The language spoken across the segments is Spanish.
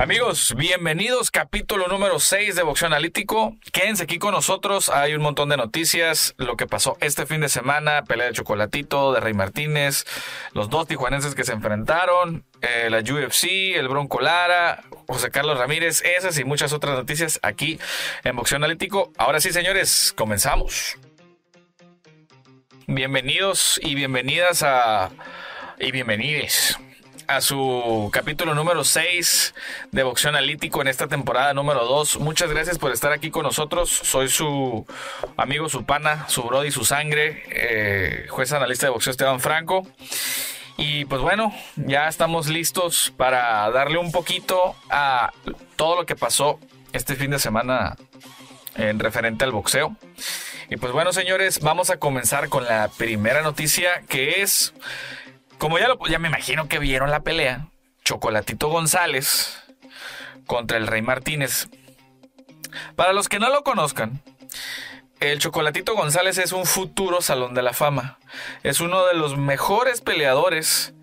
Amigos, bienvenidos, capítulo número 6 de Boxeo Analítico. Quédense aquí con nosotros, hay un montón de noticias, lo que pasó este fin de semana, pelea de Chocolatito, de Rey Martínez, los dos tijuanenses que se enfrentaron, eh, la UFC, el Bronco Lara, José Carlos Ramírez, esas y muchas otras noticias aquí en Boxeo Analítico. Ahora sí, señores, comenzamos. Bienvenidos y bienvenidas a... y bienvenides a su capítulo número 6 de Boxeo Analítico en esta temporada número 2. Muchas gracias por estar aquí con nosotros. Soy su amigo, su pana, su brody, su sangre, eh, juez analista de boxeo Esteban Franco. Y pues bueno, ya estamos listos para darle un poquito a todo lo que pasó este fin de semana en referente al boxeo. Y pues bueno, señores, vamos a comenzar con la primera noticia que es como ya, lo, ya me imagino que vieron la pelea, Chocolatito González contra el Rey Martínez. Para los que no lo conozcan, el Chocolatito González es un futuro Salón de la Fama. Es uno de los mejores peleadores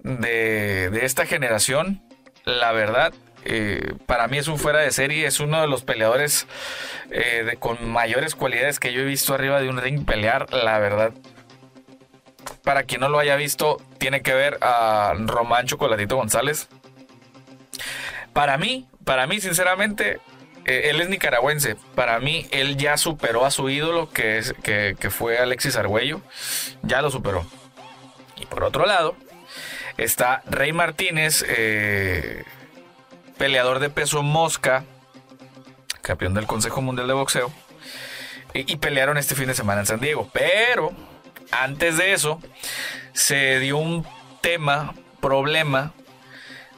de, esta generación. La verdad, eh, para mí es un fuera de serie. Es uno de los peleadores eh, con mayores cualidades que yo he visto arriba de un ring pelear. La verdad, para quien no lo haya visto, tiene que ver a Román Chocolatito González. Para mí, para mí, sinceramente, eh, él es nicaragüense. Para mí, él ya superó a su ídolo, que, que, fue Alexis Argüello. Ya lo superó. Y por otro lado, está Rey Martínez, eh, peleador de peso mosca, campeón del Consejo Mundial de Boxeo. y pelearon este fin de semana en San Diego. Pero antes de eso, se dio un tema, problema,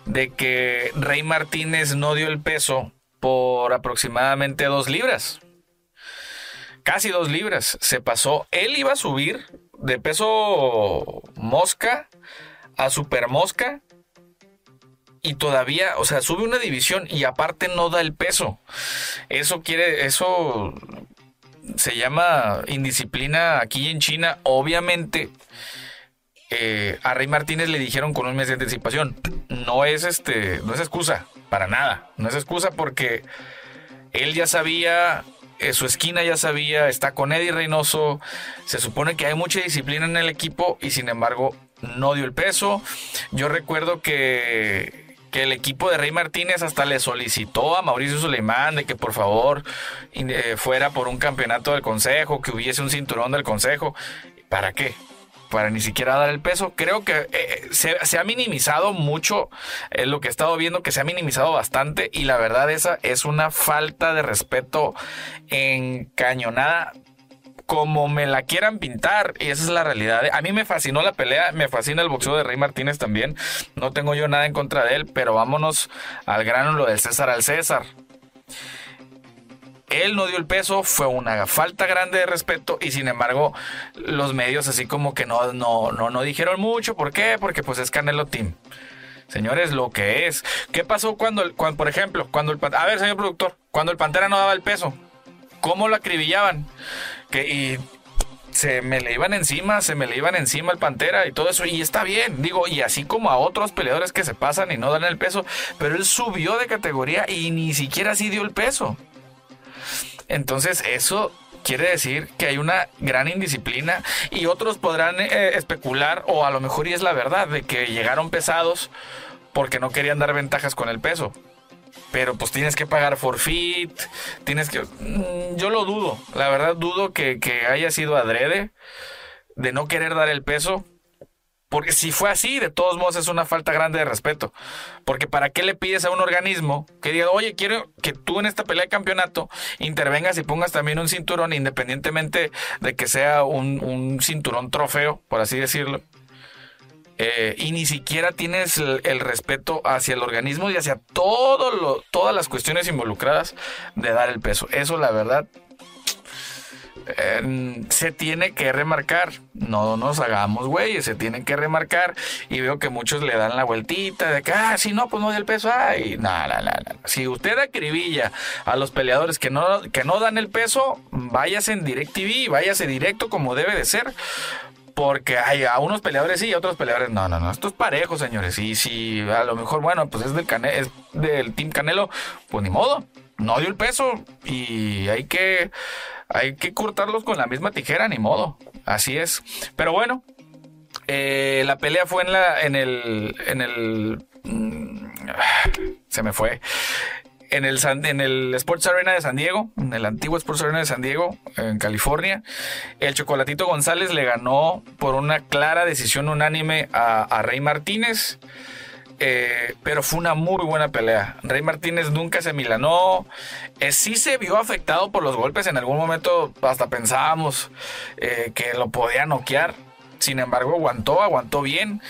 de que Rey Martínez no dio el peso por aproximadamente dos libras. Casi dos libras. Se pasó. Él iba a subir de peso mosca a super mosca. Y todavía, o sea, sube una división y aparte no da el peso. Eso quiere, eso se llama indisciplina aquí en China. Obviamente, eh, a Rey Martínez le dijeron con un mes de anticipación. No es este, no es excusa, para nada. No es excusa porque él ya sabía, eh, su esquina ya sabía, está con Eddie Reynoso. Se supone que hay mucha disciplina en el equipo y sin embargo no dio el peso. Yo recuerdo que que el equipo de Rey Martínez hasta le solicitó a Mauricio Suleimán de que por favor eh, fuera por un campeonato del consejo, que hubiese un cinturón del consejo. ¿Para qué? Para ni siquiera dar el peso. Creo que eh, se, ha minimizado mucho eh, lo que he estado viendo, que se ha minimizado bastante y la verdad esa es una falta de respeto encañonada como me la quieran pintar. Y esa es la realidad. A mí me fascinó la pelea, me fascina el boxeo de Rey Martínez también. No tengo yo nada en contra de él, pero vámonos al grano, lo del César al César. Él no dio el peso, fue una falta grande de respeto y sin embargo los medios así como que no, no, no, no dijeron mucho. ¿Por qué? Porque pues es Canelo Team. Señores, lo que es. ¿Qué pasó cuando, cuando por ejemplo, cuando el... A ver, señor productor, cuando el Pantera no daba el peso, ¿cómo lo acribillaban? Que y se me le iban encima, se me le iban encima el Pantera y todo eso, y está bien, digo, y así como a otros peleadores que se pasan y no dan el peso, pero él subió de categoría y ni siquiera así dio el peso. Entonces eso quiere decir que hay una gran indisciplina y otros podrán eh, especular, o a lo mejor y es la verdad, de que llegaron pesados porque no querían dar ventajas con el peso pero pues tienes que pagar forfeit, tienes que... Mm, yo lo dudo, la verdad dudo que, haya sido adrede de no querer dar el peso. Porque si fue así, de todos modos es una falta grande de respeto. Porque ¿para qué le pides a un organismo que diga, oye, quiero que tú en esta pelea de campeonato intervengas y pongas también un cinturón, independientemente de que sea un, un cinturón trofeo, por así decirlo? Eh, y ni siquiera tienes el, respeto hacia el organismo y hacia todo lo, todas las cuestiones involucradas de dar el peso. Eso, la verdad, eh, se tiene que remarcar. No nos hagamos güeyes, se tiene que remarcar. Y veo que muchos le dan la vueltita de que, ah, si no, pues no da el peso. Ay, nada, nada, nada. Si usted acribilla a los peleadores que no, que no dan el peso, váyase en DirecTV, váyase directo como debe de ser Porque hay a unos peleadores sí a otros peleadores no, no, no. Esto es parejo, señores. Y si a lo mejor, bueno, pues es del, cane es del Team Canelo, pues ni modo. No dio el peso y hay que, hay que cortarlos con la misma tijera, ni modo. Así es. Pero bueno, eh, la pelea fue en la, en el, en el, mm, se me fue en el, en el Sports Arena de San Diego, en el antiguo Sports Arena de San Diego, en California. El Chocolatito González le ganó por una clara decisión unánime a, Rey Martínez. Eh, pero fue una muy buena pelea. Rey Martínez nunca se milanó. Eh, sí se vio afectado por los golpes. En algún momento hasta pensábamos eh, que lo podía noquear. Sin embargo, aguantó, aguantó bien.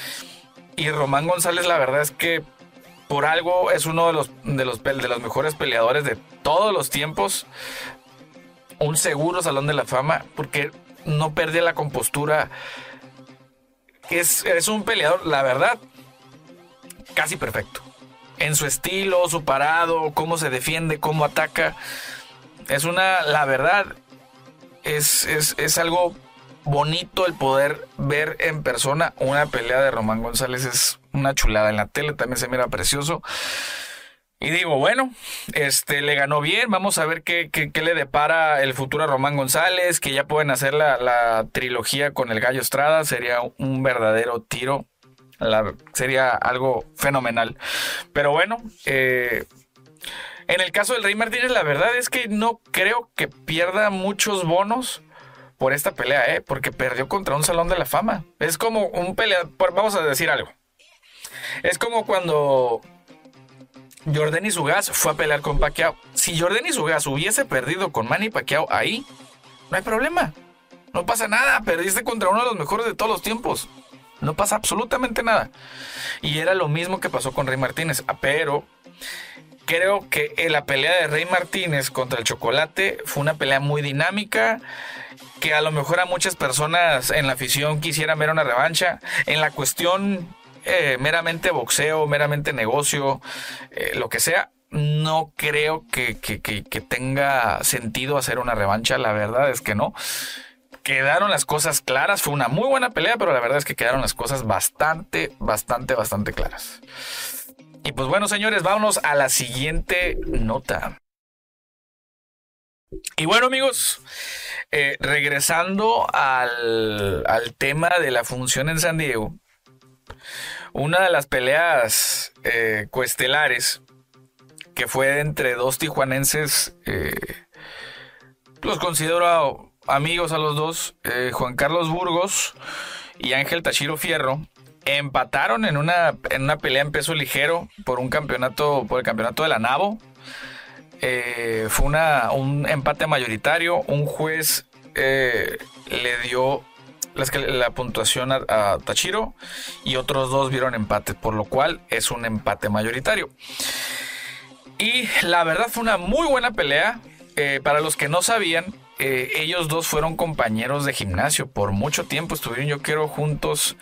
Y Román González, la verdad es que por algo es uno de los, de los, de los mejores peleadores de todos los tiempos. Un seguro salón de la fama porque no pierde la compostura. Es, es un peleador, la verdad, casi perfecto. En su estilo, su parado, cómo se defiende, cómo ataca. Es una, la verdad, es, es, es algo bonito el poder ver en persona una pelea de Román González. Es una chulada. En la tele también se mira precioso. Y digo, bueno, este le ganó bien. Vamos a ver qué, qué, le depara el futuro a Román González. Que ya pueden hacer la, trilogía con el Gallo Estrada. Sería un verdadero tiro. sería algo fenomenal. Pero bueno, eh, en el caso del Rey Martínez, la verdad es que no creo que pierda muchos bonos por esta pelea, ¿eh? porque perdió contra un salón de la fama. Es como un peleador, vamos a decir algo. Es como cuando Jordan y Sugas fue a pelear con Pacquiao. Si Jordan y Sugas hubiese perdido con Manny Pacquiao ahí, no hay problema. No pasa nada, perdiste contra uno de los mejores de todos los tiempos. No pasa absolutamente nada. Y era lo mismo que pasó con Rey Martínez. Ah, pero creo que la pelea de Rey Martínez contra el Chocolate fue una pelea muy dinámica que a lo mejor a muchas personas en la afición quisieran ver una revancha. En la cuestión eh, meramente boxeo, meramente negocio, eh, lo que sea, no creo que, tenga sentido hacer una revancha. La verdad es que no. Quedaron las cosas claras. Fue una muy buena pelea, pero la verdad es que quedaron las cosas bastante, bastante, bastante claras. Y pues bueno, señores, vámonos a la siguiente nota. Y bueno, amigos, eh, regresando al, al, tema de la función en San Diego, una de las peleas eh, cuestelares que fue entre dos tijuanenses, eh, los considero amigos a los dos, Juan Carlos Burgos y Ángel Tachiro Fierro, empataron en una, en una pelea en peso ligero por un campeonato, por el campeonato de la Navo. Eh, fue una, un empate mayoritario. Un juez eh, le dio la, puntuación a, Tachiro y otros dos vieron empate, por lo cual es un empate mayoritario. Y la verdad fue una muy buena pelea. Eh, para los que no sabían, ellos dos fueron compañeros de gimnasio. Por mucho tiempo estuvieron, yo quiero, juntos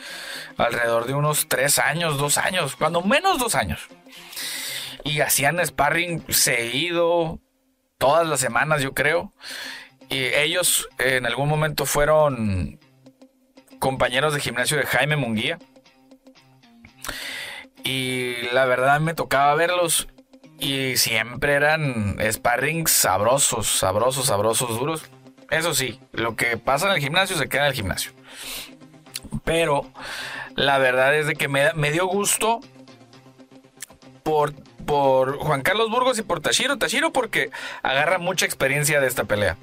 alrededor de unos tres años, dos años, cuando menos dos años y hacían sparring seguido, todas las semanas yo creo. Y ellos en algún momento fueron compañeros de gimnasio de Jaime Munguía. Y la verdad me tocaba verlos y siempre eran sparrings sabrosos, sabrosos, sabrosos, duros. Eso sí, lo que pasa en el gimnasio se queda en el gimnasio. Pero la verdad es de que me, dio gusto por por Juan Carlos Burgos y por Tashiro. Tashiro porque agarra mucha experiencia de esta pelea.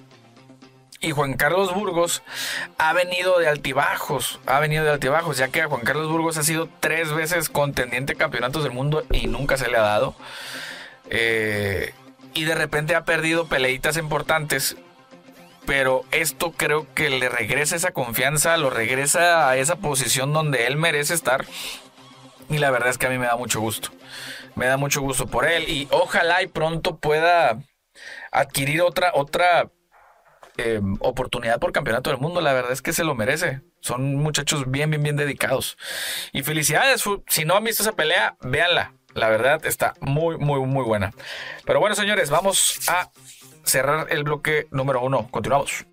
Y Juan Carlos Burgos ha venido de altibajos, ha venido de altibajos, ya que Juan Carlos Burgos ha sido tres veces contendiente a campeonatos del mundo y nunca se le ha dado. Eh, y de repente ha perdido peleitas importantes, pero esto creo que le regresa esa confianza, lo regresa a esa posición donde él merece estar. Y la verdad es que a mí me da mucho gusto me da mucho gusto por él y ojalá y pronto pueda adquirir otra, otra eh, oportunidad por campeonato del mundo. La verdad es que se lo merece. Son muchachos bien, bien, bien dedicados. Y felicidades. Si no han visto esa pelea, véanla. La verdad está muy, muy, muy buena. Pero bueno, señores, vamos a cerrar el bloque número uno. Continuamos.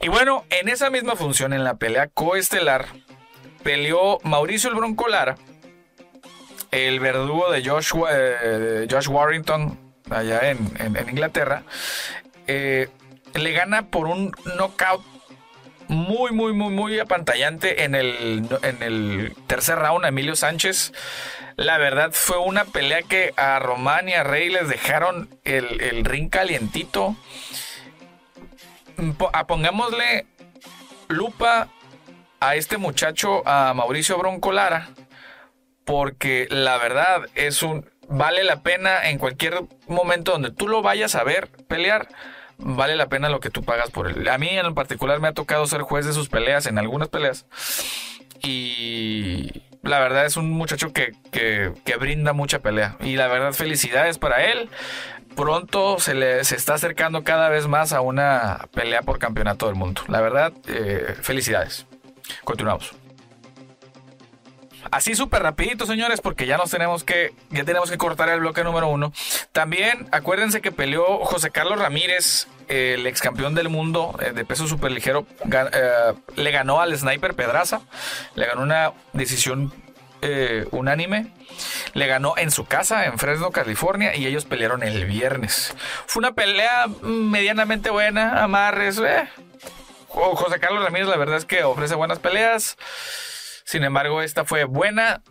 Y bueno, en esa misma función, en la pelea coestelar, peleó Mauricio el Bronco Lara, el verdugo de Josh, eh, Josh Warrington, allá en, Inglaterra. Eh, le gana por un knockout muy, muy, muy, muy apantallante en el, en el tercer round a Emilio Sánchez. La verdad fue una pelea que a Román y a Rey les dejaron el, el ring calientito. Pongámosle lupa a este muchacho, a Mauricio Broncolara, porque la verdad es un... Vale la pena en cualquier momento donde tú lo vayas a ver pelear vale la pena lo que tú pagas por él. A mí en particular me ha tocado ser juez de sus peleas, en algunas peleas. Y la verdad es un muchacho que, que, brinda mucha pelea. Y la verdad, felicidades para él. Pronto se le se está acercando cada vez más a una pelea por campeonato del mundo. La verdad, eh, felicidades. Continuamos. Así súper rapidito, señores, porque ya nos tenemos que, ya tenemos que cortar el bloque número uno. También acuérdense que peleó José Carlos Ramírez, el ex campeón del mundo eh, de peso superligero, ligero, eh, le ganó al Sniper Pedraza, le ganó una decisión eh, unánime. Le ganó en su casa, en Fresno, California, y ellos pelearon el viernes. Fue una pelea medianamente buena, amarres. José Carlos Ramírez, la verdad es que ofrece buenas peleas. Sin embargo, esta fue buena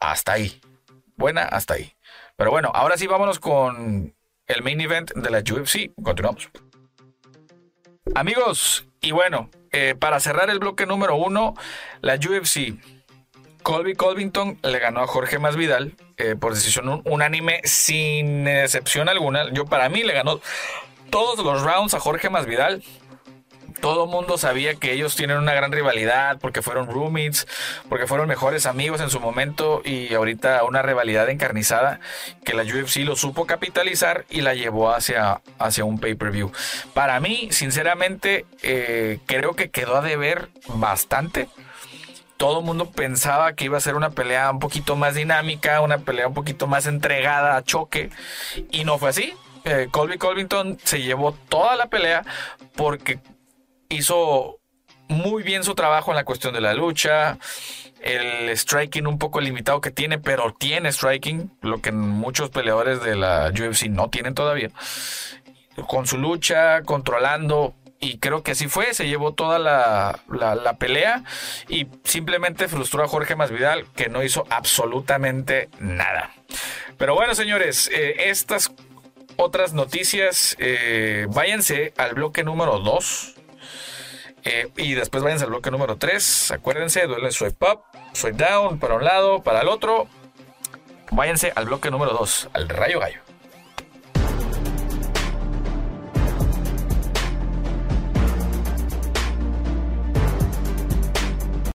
hasta ahí. Buena hasta ahí. Pero bueno, ahora sí vámonos con el main event de la UFC. Continuamos. Amigos, y bueno, eh, para cerrar el bloque número uno, la UFC. Colby Colvington le ganó a Jorge Masvidal eh, por decisión unánime sin excepción alguna. Yo para mí le ganó todos los rounds a Jorge Masvidal todo mundo sabía que ellos tienen una gran rivalidad porque fueron roommates, porque fueron mejores amigos en su momento y ahorita una rivalidad encarnizada que la UFC lo supo capitalizar y la llevó hacia, hacia un pay-per-view. Para mí, sinceramente, eh, creo que quedó a deber bastante todo mundo pensaba que iba a ser una pelea un poquito más dinámica, una pelea un poquito más entregada a choque, y no fue así. Eh, Colby Colvington se llevó toda la pelea porque hizo muy bien su trabajo en la cuestión de la lucha. El striking un poco limitado que tiene, pero tiene striking, lo que muchos peleadores de la UFC no tienen todavía. Con su lucha, controlando, y creo que así fue, se llevó toda la, la, pelea y simplemente frustró a Jorge Masvidal que no hizo absolutamente nada. Pero bueno, señores, eh, estas otras noticias, eh, váyanse al bloque número 2 eh, y después váyanse al bloque número 3. Acuérdense, duele swipe up, swipe down, para un lado, para el otro. Váyanse al bloque número 2, al rayo gallo.